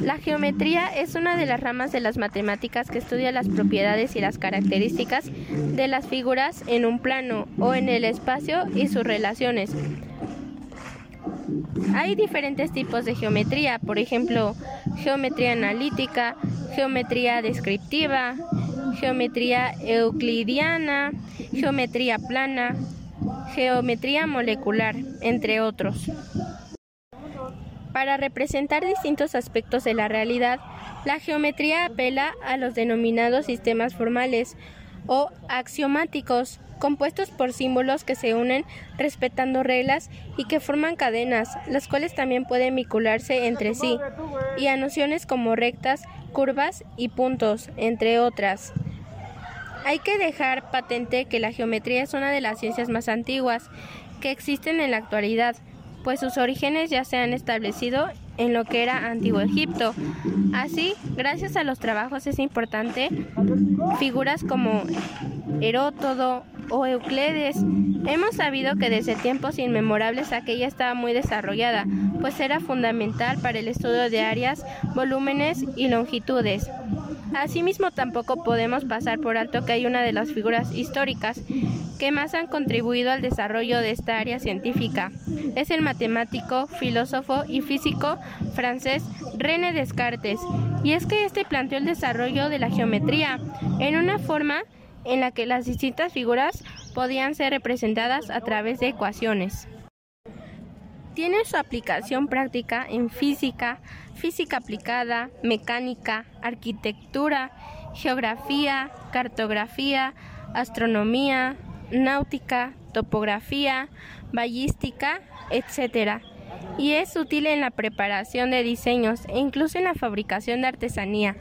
La geometría es una de las ramas de las matemáticas que estudia las propiedades y las características de las figuras en un plano o en el espacio y sus relaciones. Hay diferentes tipos de geometría, por ejemplo, geometría analítica, geometría descriptiva, geometría euclidiana, geometría plana, geometría molecular, entre otros. Para representar distintos aspectos de la realidad, la geometría apela a los denominados sistemas formales o axiomáticos, compuestos por símbolos que se unen respetando reglas y que forman cadenas, las cuales también pueden vincularse entre sí, y a nociones como rectas, curvas y puntos, entre otras. Hay que dejar patente que la geometría es una de las ciencias más antiguas que existen en la actualidad, pues sus orígenes ya se han establecido en lo que era Antiguo Egipto. Así, gracias a los trabajos es importante figuras como Herótodo o Euclides. Hemos sabido que desde tiempos inmemorables aquella estaba muy desarrollada, pues era fundamental para el estudio de áreas, volúmenes y longitudes. Asimismo, tampoco podemos pasar por alto que hay una de las figuras históricas que más han contribuido al desarrollo de esta área científica. Es el matemático, filósofo y físico francés René Descartes. Y es que este planteó el desarrollo de la geometría en una forma en la que las distintas figuras podían ser representadas a través de ecuaciones. Tiene su aplicación práctica en física, física aplicada, mecánica, arquitectura, geografía, cartografía, astronomía, náutica, topografía, ballística, etc. Y es útil en la preparación de diseños e incluso en la fabricación de artesanía.